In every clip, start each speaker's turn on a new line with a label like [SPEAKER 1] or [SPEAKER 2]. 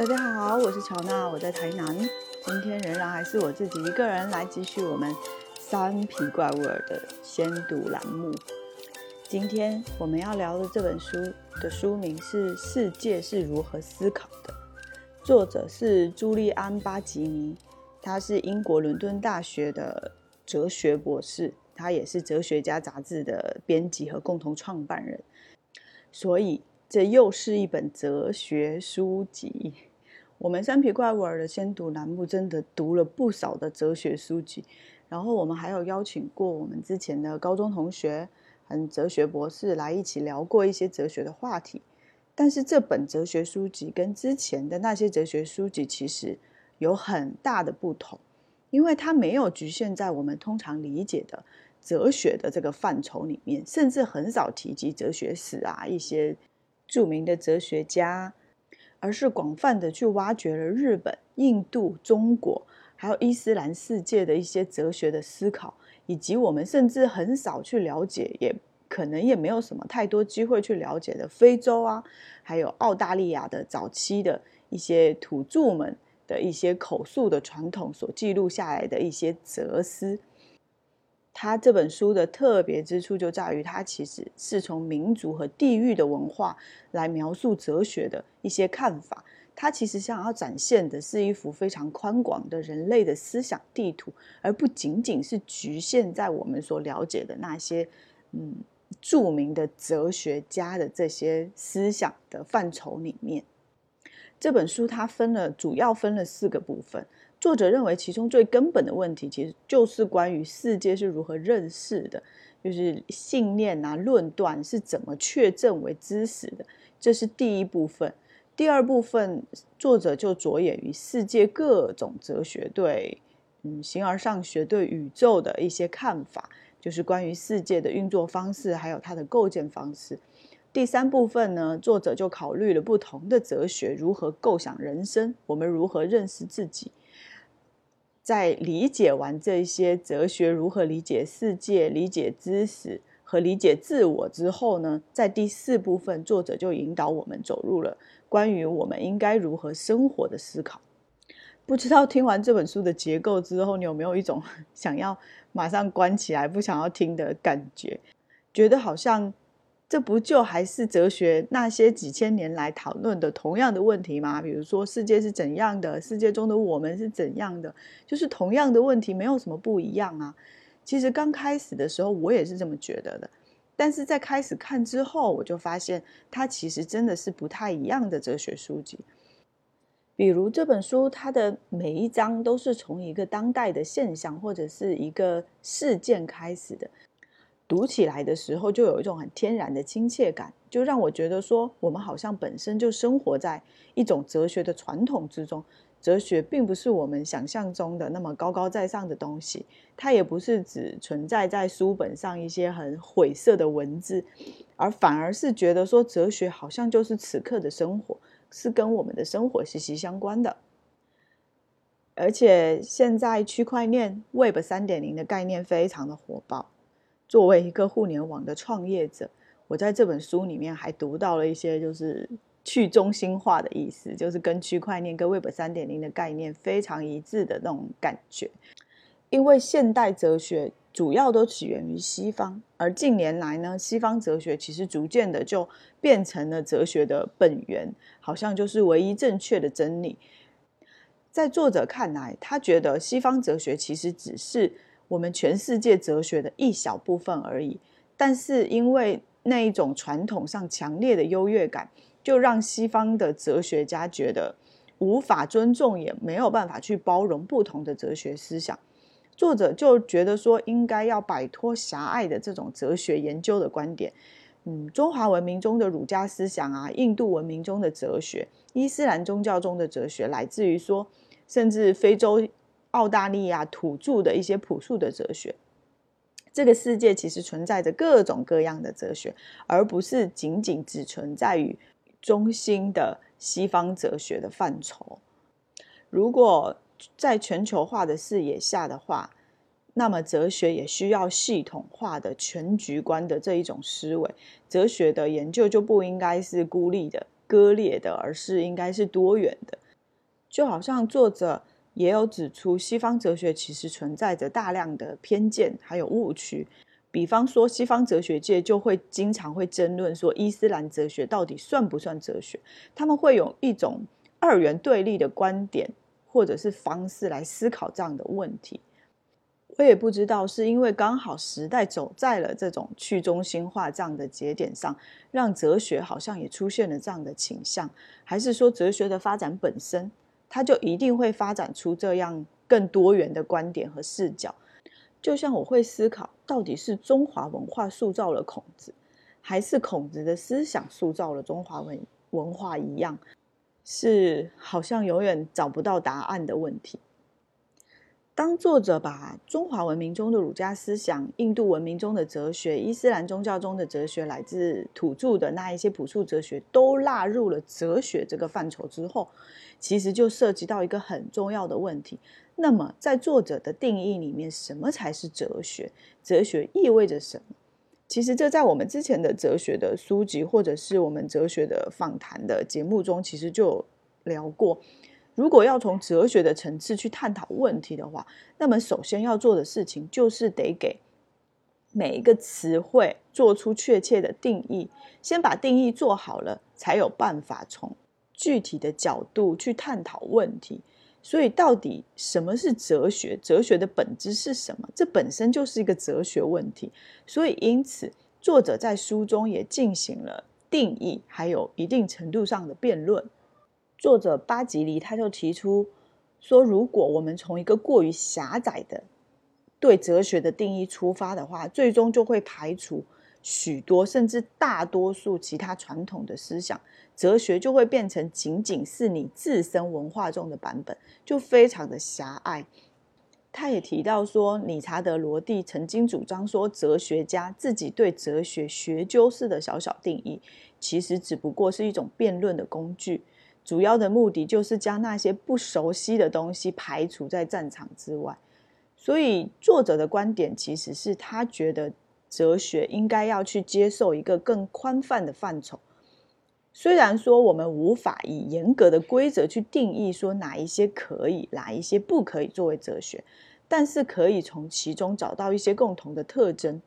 [SPEAKER 1] 大家好，我是乔娜，我在台南。今天仍然还是我自己一个人来继续我们三皮怪物的先读栏目。今天我们要聊的这本书的书名是《世界是如何思考的》，作者是朱利安·巴吉尼，他是英国伦敦大学的哲学博士，他也是《哲学家》杂志的编辑和共同创办人，所以这又是一本哲学书籍。我们三皮怪物儿的先读栏目真的读了不少的哲学书籍，然后我们还有邀请过我们之前的高中同学，嗯哲学博士来一起聊过一些哲学的话题。但是这本哲学书籍跟之前的那些哲学书籍其实有很大的不同，因为它没有局限在我们通常理解的哲学的这个范畴里面，甚至很少提及哲学史啊一些著名的哲学家。而是广泛的去挖掘了日本、印度、中国，还有伊斯兰世界的一些哲学的思考，以及我们甚至很少去了解，也可能也没有什么太多机会去了解的非洲啊，还有澳大利亚的早期的一些土著们的一些口述的传统所记录下来的一些哲思。他这本书的特别之处就在于，他其实是从民族和地域的文化来描述哲学的一些看法。他其实想要展现的是一幅非常宽广的人类的思想地图，而不仅仅是局限在我们所了解的那些嗯著名的哲学家的这些思想的范畴里面。这本书它分了，主要分了四个部分。作者认为，其中最根本的问题，其实就是关于世界是如何认识的，就是信念啊、论断是怎么确证为知识的，这是第一部分。第二部分，作者就着眼于世界各种哲学对，嗯，形而上学对宇宙的一些看法，就是关于世界的运作方式，还有它的构建方式。第三部分呢，作者就考虑了不同的哲学如何构想人生，我们如何认识自己。在理解完这些哲学如何理解世界、理解知识和理解自我之后呢，在第四部分，作者就引导我们走入了关于我们应该如何生活的思考。不知道听完这本书的结构之后，你有没有一种 想要马上关起来不想要听的感觉？觉得好像。这不就还是哲学那些几千年来讨论的同样的问题吗？比如说世界是怎样的，世界中的我们是怎样的，就是同样的问题，没有什么不一样啊。其实刚开始的时候我也是这么觉得的，但是在开始看之后，我就发现它其实真的是不太一样的哲学书籍。比如这本书，它的每一章都是从一个当代的现象或者是一个事件开始的。读起来的时候，就有一种很天然的亲切感，就让我觉得说，我们好像本身就生活在一种哲学的传统之中。哲学并不是我们想象中的那么高高在上的东西，它也不是只存在在书本上一些很晦涩的文字，而反而是觉得说，哲学好像就是此刻的生活，是跟我们的生活息息相关的。而且现在区块链 Web 三点零的概念非常的火爆。作为一个互联网的创业者，我在这本书里面还读到了一些就是去中心化的意思，就是跟区块链跟 Web 三点零的概念非常一致的那种感觉。因为现代哲学主要都起源于西方，而近年来呢，西方哲学其实逐渐的就变成了哲学的本源，好像就是唯一正确的真理。在作者看来，他觉得西方哲学其实只是。我们全世界哲学的一小部分而已，但是因为那一种传统上强烈的优越感，就让西方的哲学家觉得无法尊重，也没有办法去包容不同的哲学思想。作者就觉得说，应该要摆脱狭隘的这种哲学研究的观点。嗯，中华文明中的儒家思想啊，印度文明中的哲学，伊斯兰宗教中的哲学，来自于说，甚至非洲。澳大利亚土著的一些朴素的哲学，这个世界其实存在着各种各样的哲学，而不是仅仅只存在于中心的西方哲学的范畴。如果在全球化的视野下的话，那么哲学也需要系统化的全局观的这一种思维。哲学的研究就不应该是孤立的、割裂的，而是应该是多元的。就好像作者也有指出，西方哲学其实存在着大量的偏见还有误区。比方说，西方哲学界就会经常会争论说，伊斯兰哲学到底算不算哲学？他们会有一种二元对立的观点或者是方式来思考这样的问题。我也不知道是因为刚好时代走在了这种去中心化这样的节点上，让哲学好像也出现了这样的倾向，还是说哲学的发展本身，他就一定会发展出这样更多元的观点和视角？就像我会思考，到底是中华文化塑造了孔子，还是孔子的思想塑造了中华文文化一样，是好像永远找不到答案的问题。当作者把中华文明中的儒家思想、印度文明中的哲学、伊斯兰宗教中的哲学，来自土著的那一些朴素哲学，都纳入了哲学这个范畴之后，其实就涉及到一个很重要的问题。那么，在作者的定义里面，什么才是哲学？哲学意味着什么？其实，这在我们之前的哲学的书籍，或者是我们哲学的访谈的节目中，其实就聊过。如果要从哲学的层次去探讨问题的话，那么首先要做的事情，就是得给每一个词汇做出确切的定义。先把定义做好了，才有办法从具体的角度去探讨问题。所以，到底什么是哲学？哲学的本质是什么？这本身就是一个哲学问题。所以，因此，作者在书中也进行了定义，还有一定程度上的辩论。作者巴吉尼他就提出说，如果我们从一个过于狭窄的对哲学的定义出发的话，最终就会排除许多甚至大多数其他传统的思想。哲学就会变成仅仅是你自身文化中的版本，就非常的狭隘。他也提到说，理查德罗蒂曾经主张说，哲学家自己对哲学学究式的小小定义，其实只不过是一种辩论的工具，主要的目的就是将那些不熟悉的东西排除在战场之外。所以，作者的观点其实是他觉得哲学应该要去接受一个更宽泛的范畴。虽然说我们无法以严格的规则去定义说哪一些可以，哪一些不可以作为哲学，但是可以从其中找到一些共同的特征。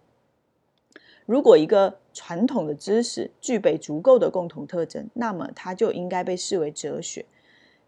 [SPEAKER 1] 如果一个传统的知识具备足够的共同特征，那么它就应该被视为哲学。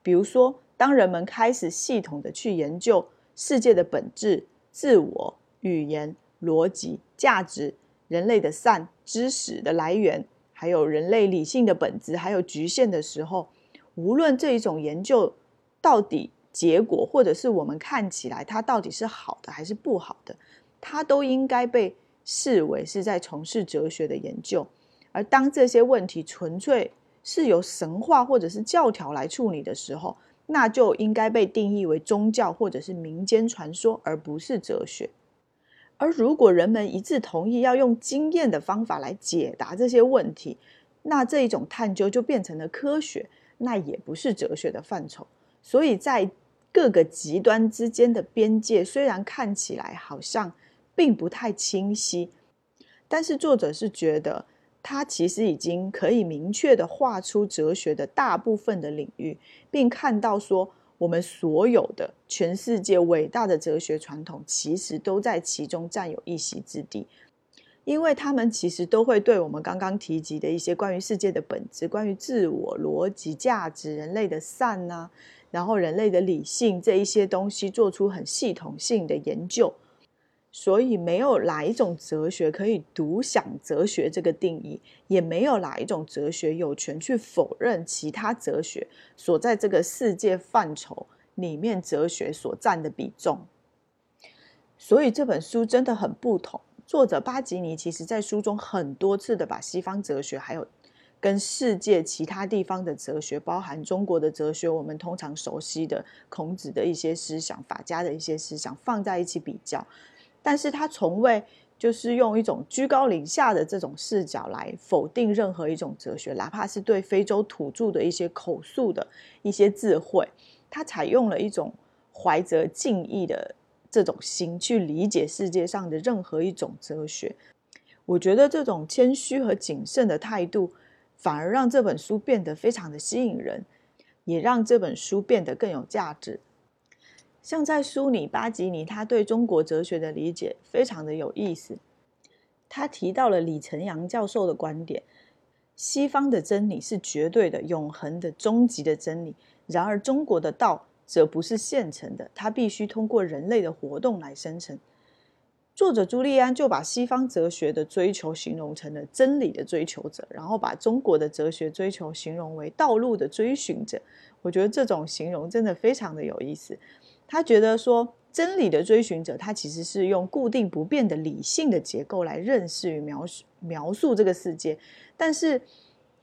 [SPEAKER 1] 比如说，当人们开始系统的去研究世界的本质、自我、语言、逻辑、价值、人类的善、知识的来源。还有人类理性的本质，还有局限的时候，无论这一种研究到底结果，或者是我们看起来它到底是好的还是不好的，它都应该被视为是在从事哲学的研究。而当这些问题纯粹是由神话或者是教条来处理的时候，那就应该被定义为宗教或者是民间传说，而不是哲学。而如果人们一致同意要用经验的方法来解答这些问题，那这一种探究就变成了科学，那也不是哲学的范畴。所以在各个极端之间的边界，虽然看起来好像并不太清晰，但是作者是觉得他其实已经可以明确的画出哲学的大部分的领域，并看到说。我们所有的全世界伟大的哲学传统，其实都在其中占有一席之地，因为他们其实都会对我们刚刚提及的一些关于世界的本质、关于自我、逻辑、价值、人类的善呐，然后人类的理性这一些东西做出很系统性的研究。所以，没有哪一种哲学可以独享哲学这个定义，也没有哪一种哲学有权去否认其他哲学所在这个世界范畴里面哲学所占的比重。所以这本书真的很不同。作者巴吉尼其实在书中很多次的把西方哲学还有跟世界其他地方的哲学，包含中国的哲学，我们通常熟悉的孔子的一些思想、法家的一些思想放在一起比较。但是他从未就是用一种居高临下的这种视角来否定任何一种哲学，哪怕是对非洲土著的一些口述的一些智慧，他采用了一种怀着敬意的这种心去理解世界上的任何一种哲学。我觉得这种谦虚和谨慎的态度，反而让这本书变得非常的吸引人。也让这本书变得更有价值。像在书里，巴吉尼他对中国哲学的理解非常的有意思。他提到了李成阳教授的观点：西方的真理是绝对的、永恒的、终极的真理；然而中国的道则不是现成的，它必须通过人类的活动来生成。作者朱利安就把西方哲学的追求形容成了真理的追求者，然后把中国的哲学追求形容为道路的追寻者。我觉得这种形容真的非常的有意思。他觉得说，真理的追寻者，他其实是用固定不变的理性的结构来认识与描述描述这个世界。但是，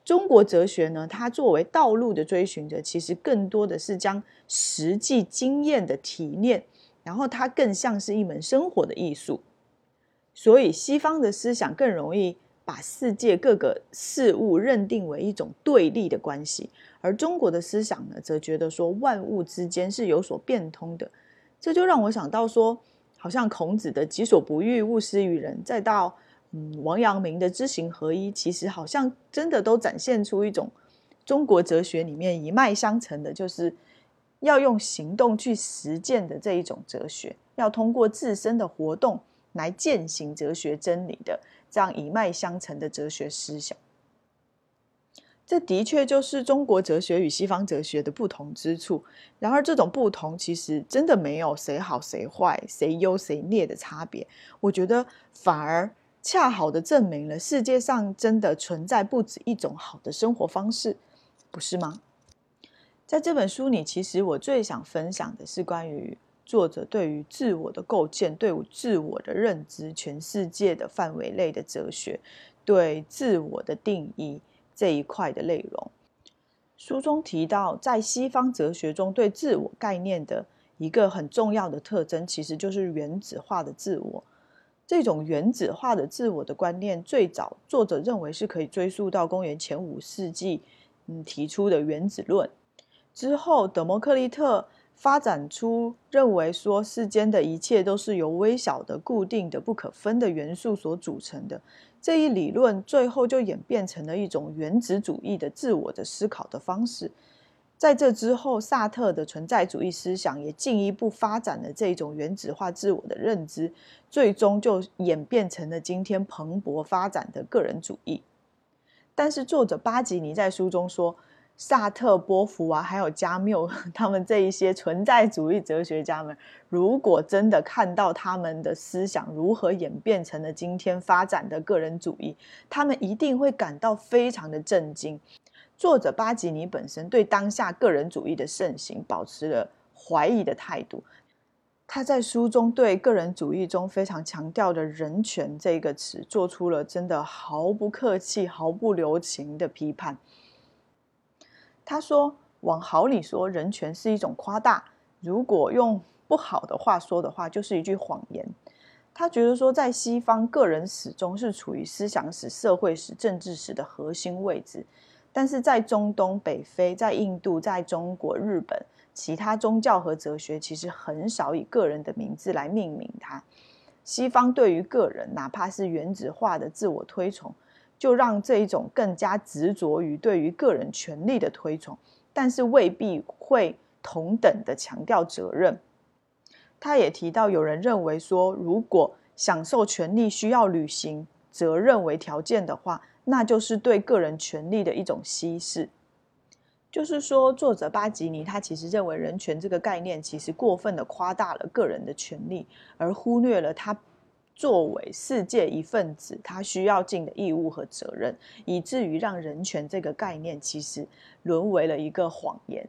[SPEAKER 1] 中国哲学呢，它作为道路的追寻者，其实更多的是将实际经验的提炼，然后它更像是一门生活的艺术。所以，西方的思想更容易把世界各个事物认定为一种对立的关系。而中国的思想呢，则觉得说万物之间是有所变通的，这就让我想到说，好像孔子的“己所不欲，勿施于人”，再到嗯王阳明的“知行合一”，其实好像真的都展现出一种中国哲学里面一脉相承的，就是要用行动去实践的这一种哲学，要通过自身的活动来践行哲学真理的这样一脉相承的哲学思想。这的确就是中国哲学与西方哲学的不同之处。然而，这种不同其实真的没有谁好谁坏、谁优谁劣的差别。我觉得反而恰好的证明了世界上真的存在不止一种好的生活方式，不是吗？在这本书里，其实我最想分享的是关于作者对于自我的构建、对自我的认知、全世界的范围内的哲学、对自我的定义。这一块的内容，书中提到，在西方哲学中，对自我概念的一个很重要的特征，其实就是原子化的自我。这种原子化的自我的观念，最早作者认为是可以追溯到公元前五世纪，嗯，提出的原子论。之后，德谟克利特发展出认为说，世间的一切都是由微小的、固定的、不可分的元素所组成的。这一理论最后就演变成了一种原子主义的自我的思考的方式。在这之后，萨特的存在主义思想也进一步发展了这种原子化自我的认知，最终就演变成了今天蓬勃发展的个人主义。但是，作者巴吉尼在书中说。萨特、波伏啊，还有加缪，他们这一些存在主义哲学家们，如果真的看到他们的思想如何演变成了今天发展的个人主义，他们一定会感到非常的震惊。作者巴吉尼本身对当下个人主义的盛行保持了怀疑的态度，他在书中对个人主义中非常强调的人权这个词，做出了真的毫不客气、毫不留情的批判。他说：“往好里说，人权是一种夸大；如果用不好的话说的话，就是一句谎言。”他觉得说，在西方，个人始终是处于思想史、社会史、政治史的核心位置；但是在中东、北非、在印度、在中国、日本，其他宗教和哲学其实很少以个人的名字来命名它。西方对于个人，哪怕是原子化的自我推崇。就让这一种更加执着于对于个人权利的推崇，但是未必会同等的强调责任。他也提到，有人认为说，如果享受权利需要履行责任为条件的话，那就是对个人权利的一种稀释。就是说，作者巴吉尼他其实认为人权这个概念其实过分的夸大了个人的权利，而忽略了他。作为世界一份子，他需要尽的义务和责任，以至于让人权这个概念其实沦为了一个谎言。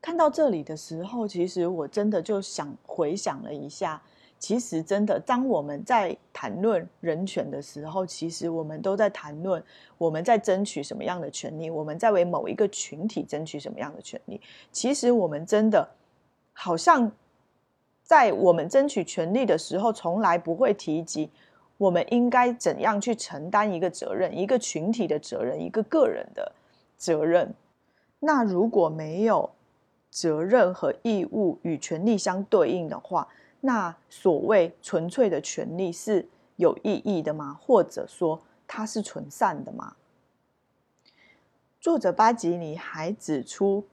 [SPEAKER 1] 看到这里的时候，其实我真的就想回想了一下，其实真的当我们在谈论人权的时候，其实我们都在谈论我们在争取什么样的权利，我们在为某一个群体争取什么样的权利。其实我们真的好像。在我们争取权利的时候，从来不会提及我们应该怎样去承担一个责任，一个群体的责任，一个个人的责任。那如果没有责任和义务与权利相对应的话，那所谓纯粹的权利是有意义的吗？或者说它是纯善的吗？作者巴吉尼还指出。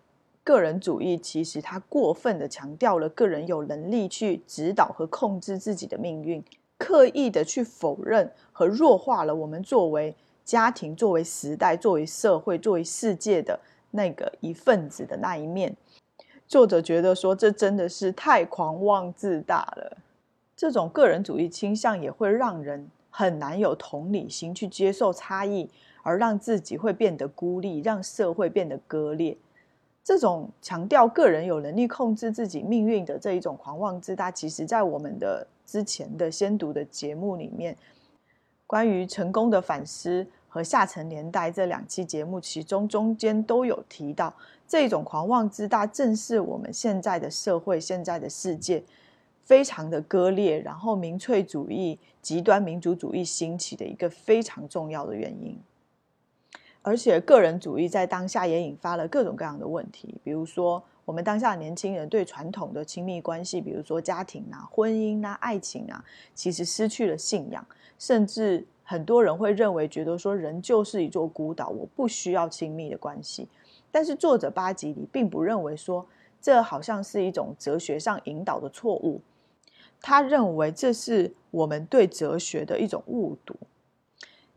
[SPEAKER 1] 个人主义其实它过分的强调了个人有能力去指导和控制自己的命运，刻意的去否认和弱化了我们作为家庭、作为时代、作为社会、作为世界的那个一份子的那一面。作者觉得说，这真的是太狂妄自大了。这种个人主义倾向也会让人很难有同理心去接受差异，而让自己会变得孤立，让社会变得割裂。这种强调个人有能力控制自己命运的这一种狂妄自大，其实在我们的之前的先读的节目里面，关于成功的反思和下层年代这两期节目，其中中间都有提到，这种狂妄自大正是我们现在的社会、现在的世界非常的割裂，然后民粹主义、极端民族主义兴起的一个非常重要的原因。而且，个人主义在当下也引发了各种各样的问题，比如说，我们当下年轻人对传统的亲密关系，比如说家庭啊、婚姻啊、爱情啊，其实失去了信仰，甚至很多人会认为，觉得说人就是一座孤岛，我不需要亲密的关系。但是，作者巴吉里并不认为说这好像是一种哲学上引导的错误，他认为这是我们对哲学的一种误读，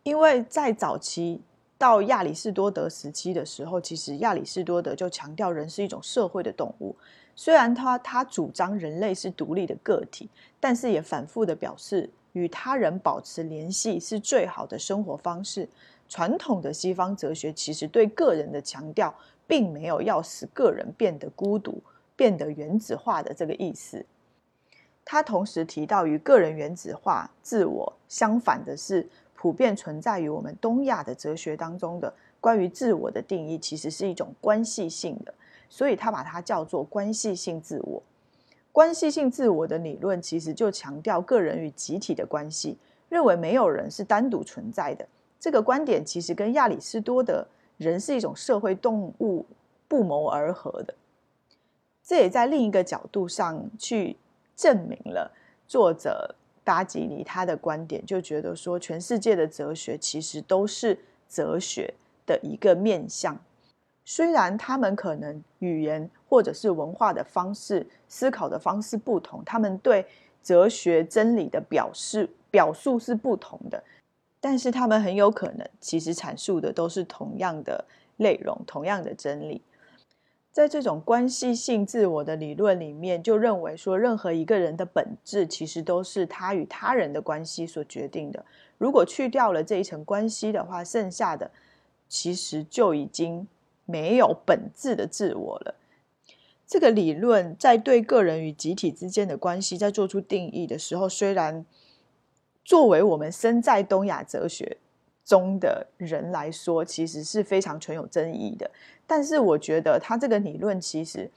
[SPEAKER 1] 因为在早期。到亚里士多德时期的时候，其实亚里士多德就强调人是一种社会的动物。虽然他他主张人类是独立的个体，但是也反复的表示与他人保持联系是最好的生活方式。传统的西方哲学其实对个人的强调，并没有要使个人变得孤独、变得原子化的这个意思。他同时提到，与个人原子化、自我相反的是。普遍存在于我们东亚的哲学当中的关于自我的定义，其实是一种关系性的，所以他把它叫做关系性自我。关系性自我的理论其实就强调个人与集体的关系，认为没有人是单独存在的。这个观点其实跟亚里士多德人是一种社会动物不谋而合的。这也在另一个角度上去证明了作者。巴吉尼他的观点就觉得说，全世界的哲学其实都是哲学的一个面向，虽然他们可能语言或者是文化的方式、思考的方式不同，他们对哲学真理的表示表述是不同的，但是他们很有可能其实阐述的都是同样的内容、同样的真理。在这种关系性自我的理论里面，就认为说，任何一个人的本质其实都是他与他人的关系所决定的。如果去掉了这一层关系的话，剩下的其实就已经没有本质的自我了。这个理论在对个人与集体之间的关系在做出定义的时候，虽然作为我们身在东亚哲学。中的人来说，其实是非常存有争议的。但是，我觉得他这个理论其实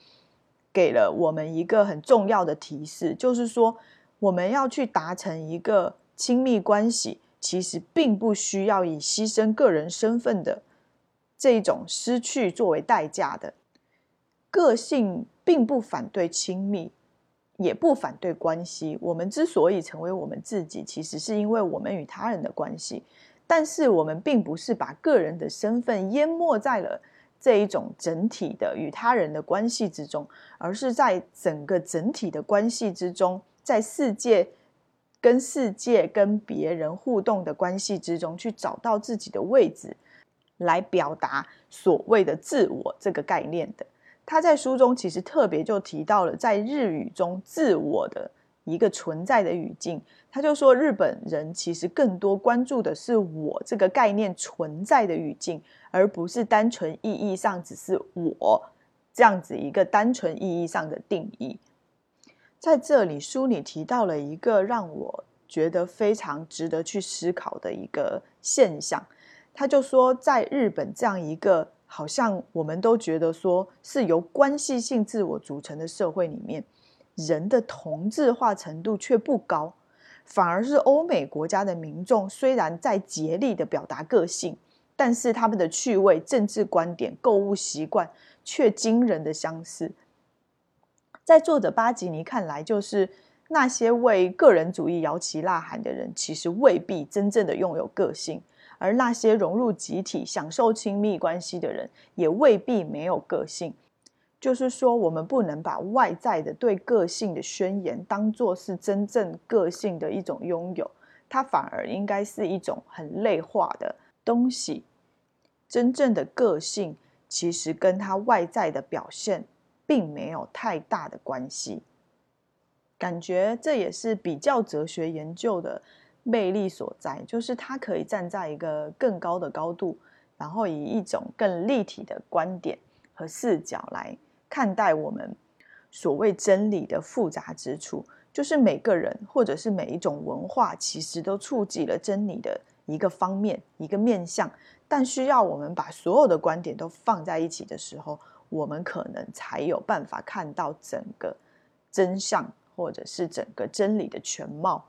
[SPEAKER 1] 给了我们一个很重要的提示，就是说，我们要去达成一个亲密关系，其实并不需要以牺牲个人身份的这种失去作为代价的。个性并不反对亲密，也不反对关系。我们之所以成为我们自己，其实是因为我们与他人的关系。但是我们并不是把个人的身份淹没在了这一种整体的与他人的关系之中，而是在整个整体的关系之中，在世界跟世界跟别人互动的关系之中，去找到自己的位置，来表达所谓的自我这个概念的。他在书中其实特别就提到了在日语中自我的。一个存在的语境，他就说日本人其实更多关注的是我这个概念存在的语境，而不是单纯意义上只是我这样子一个单纯意义上的定义。在这里，书里提到了一个让我觉得非常值得去思考的一个现象，他就说，在日本这样一个好像我们都觉得说是由关系性自我组成的社会里面。人的同质化程度却不高，反而是欧美国家的民众虽然在竭力的表达个性，但是他们的趣味、政治观点、购物习惯却惊人的相似。在作者巴吉尼看来，就是那些为个人主义摇旗呐喊的人，其实未必真正的拥有个性；而那些融入集体、享受亲密关系的人，也未必没有个性。就是说，我们不能把外在的对个性的宣言当做是真正个性的一种拥有，它反而应该是一种很类化的东西。真正的个性其实跟它外在的表现并没有太大的关系。感觉这也是比较哲学研究的魅力所在，就是它可以站在一个更高的高度，然后以一种更立体的观点和视角来。看待我们所谓真理的复杂之处，就是每个人或者是每一种文化，其实都触及了真理的一个方面、一个面向。但需要我们把所有的观点都放在一起的时候，我们可能才有办法看到整个真相，或者是整个真理的全貌。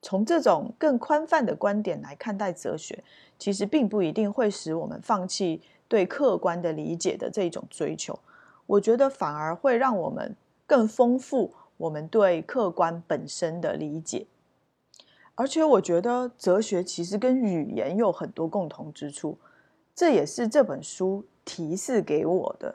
[SPEAKER 1] 从这种更宽泛的观点来看待哲学，其实并不一定会使我们放弃对客观的理解的这一种追求。我觉得反而会让我们更丰富我们对客观本身的理解，而且我觉得哲学其实跟语言有很多共同之处，这也是这本书提示给我的。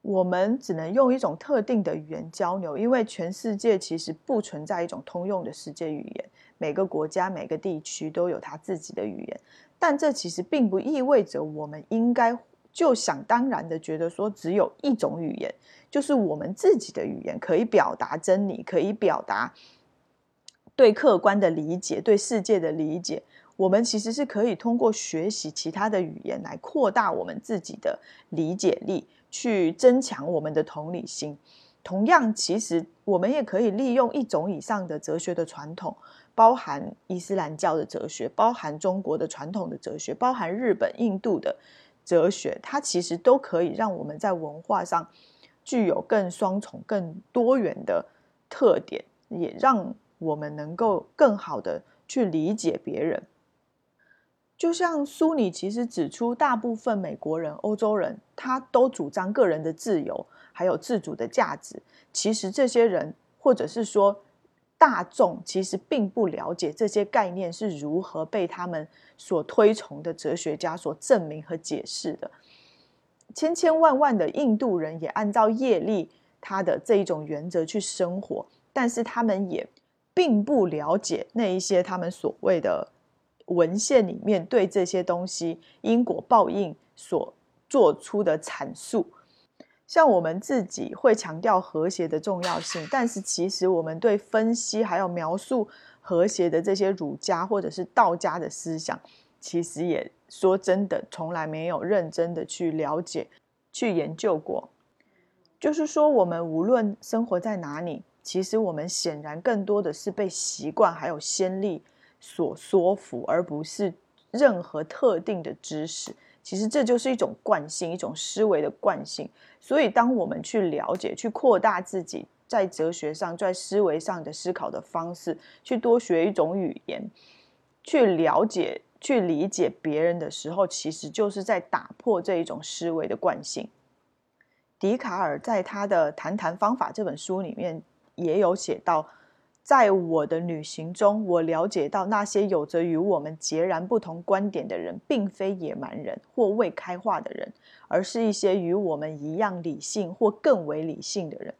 [SPEAKER 1] 我们只能用一种特定的语言交流，因为全世界其实不存在一种通用的世界语言，每个国家、每个地区都有它自己的语言，但这其实并不意味着我们应该。就想当然的觉得说，只有一种语言，就是我们自己的语言，可以表达真理，可以表达对客观的理解，对世界的理解。我们其实是可以通过学习其他的语言来扩大我们自己的理解力，去增强我们的同理心。同样，其实我们也可以利用一种以上的哲学的传统，包含伊斯兰教的哲学，包含中国的传统的哲学，包含日本、印度的。哲学，它其实都可以让我们在文化上具有更双重、更多元的特点，也让我们能够更好的去理解别人。就像苏里其实指出，大部分美国人、欧洲人，他都主张个人的自由，还有自主的价值。其实这些人，或者是说。大众其实并不了解这些概念是如何被他们所推崇的哲学家所证明和解释的。千千万万的印度人也按照业力他的这一种原则去生活，但是他们也并不了解那一些他们所谓的文献里面对这些东西因果报应所做出的阐述。像我们自己会强调和谐的重要性，但是其实我们对分析还有描述和谐的这些儒家或者是道家的思想，其实也说真的从来没有认真的去了解、去研究过。就是说，我们无论生活在哪里，其实我们显然更多的是被习惯还有先例所说服，而不是任何特定的知识。其实这就是一种惯性，一种思维的惯性。所以，当我们去了解、去扩大自己在哲学上、在思维上的思考的方式，去多学一种语言，去了解、去理解别人的时候，其实就是在打破这一种思维的惯性。笛卡尔在他的《谈谈方法》这本书里面也有写到。在我的旅行中，我了解到那些有着与我们截然不同观点的人，并非野蛮人或未开化的人，而是一些与我们一样理性或更为理性的人。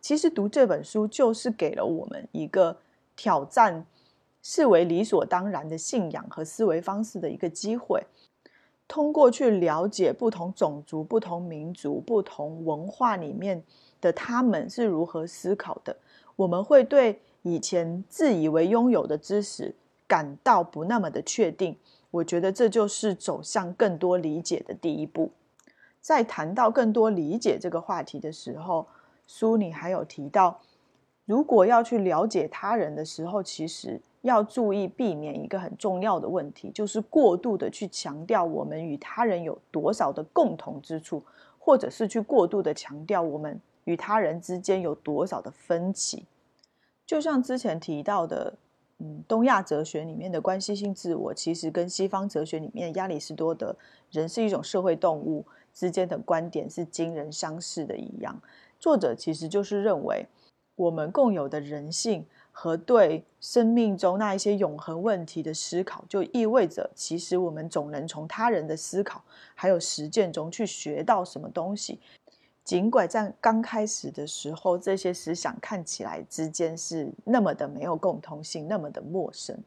[SPEAKER 1] 其实读这本书，就是给了我们一个挑战视为理所当然的信仰和思维方式的一个机会。通过去了解不同种族、不同民族、不同文化里面的他们是如何思考的，我们会对。以前自以为拥有的知识，感到不那么的确定。我觉得这就是走向更多理解的第一步。在谈到更多理解这个话题的时候，书里还有提到，如果要去了解他人的时候，其实要注意避免一个很重要的问题，就是过度的去强调我们与他人有多少的共同之处，或者是去过度的强调我们与他人之间有多少的分歧。就像之前提到的，嗯，东亚哲学里面的关系性自我，其实跟西方哲学里面亚里士多德“人是一种社会动物”之间的观点是惊人相似的一样。作者其实就是认为，我们共有的人性和对生命中那一些永恒问题的思考，就意味着，其实我们总能从他人的思考还有实践中去学到什么东西。尽管在刚开始的时候，这些思想看起来之间是那么的没有共通性，那么的陌生，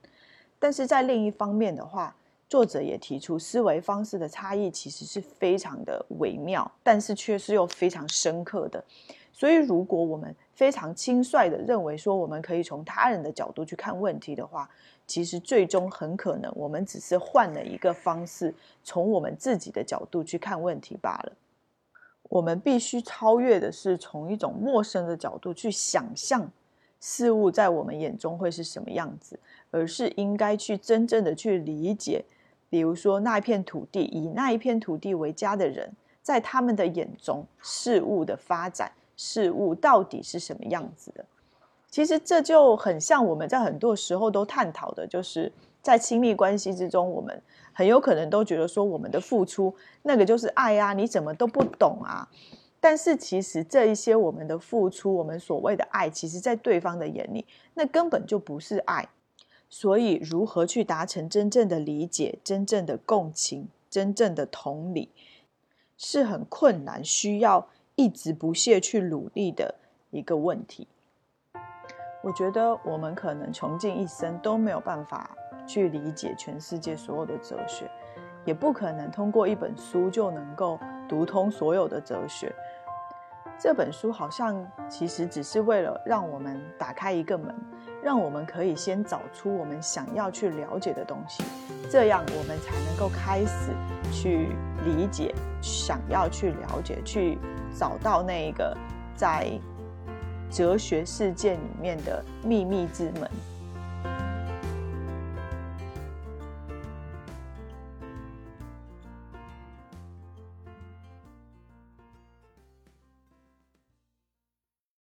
[SPEAKER 1] 但是在另一方面的话，作者也提出思维方式的差异其实是非常的微妙，但是却是又非常深刻的。所以，如果我们非常轻率的认为说我们可以从他人的角度去看问题的话，其实最终很可能我们只是换了一个方式，从我们自己的角度去看问题罢了。我们必须超越的是从一种陌生的角度去想象事物在我们眼中会是什么样子，而是应该去真正的去理解，比如说那一片土地，以那一片土地为家的人，在他们的眼中，事物的发展，事物到底是什么样子的？其实这就很像我们在很多时候都探讨的，就是在亲密关系之中，我们。很有可能都觉得说我们的付出那个就是爱啊，你怎么都不懂啊？但是其实这一些我们的付出，我们所谓的爱，其实在对方的眼里，那根本就不是爱。所以如何去达成真正的理解、真正的共情、真正的同理，是很困难，需要一直不懈去努力的一个问题。我觉得我们可能穷尽一生都没有办法。去理解全世界所有的哲学，也不可能通过一本书就能够读通所有的哲学。这本书好像其实只是为了让我们打开一个门，让我们可以先找出我们想要去了解的东西，这样我们才能够开始去理解，想要去了解，去找到那一个在哲学世界里面的秘密之门。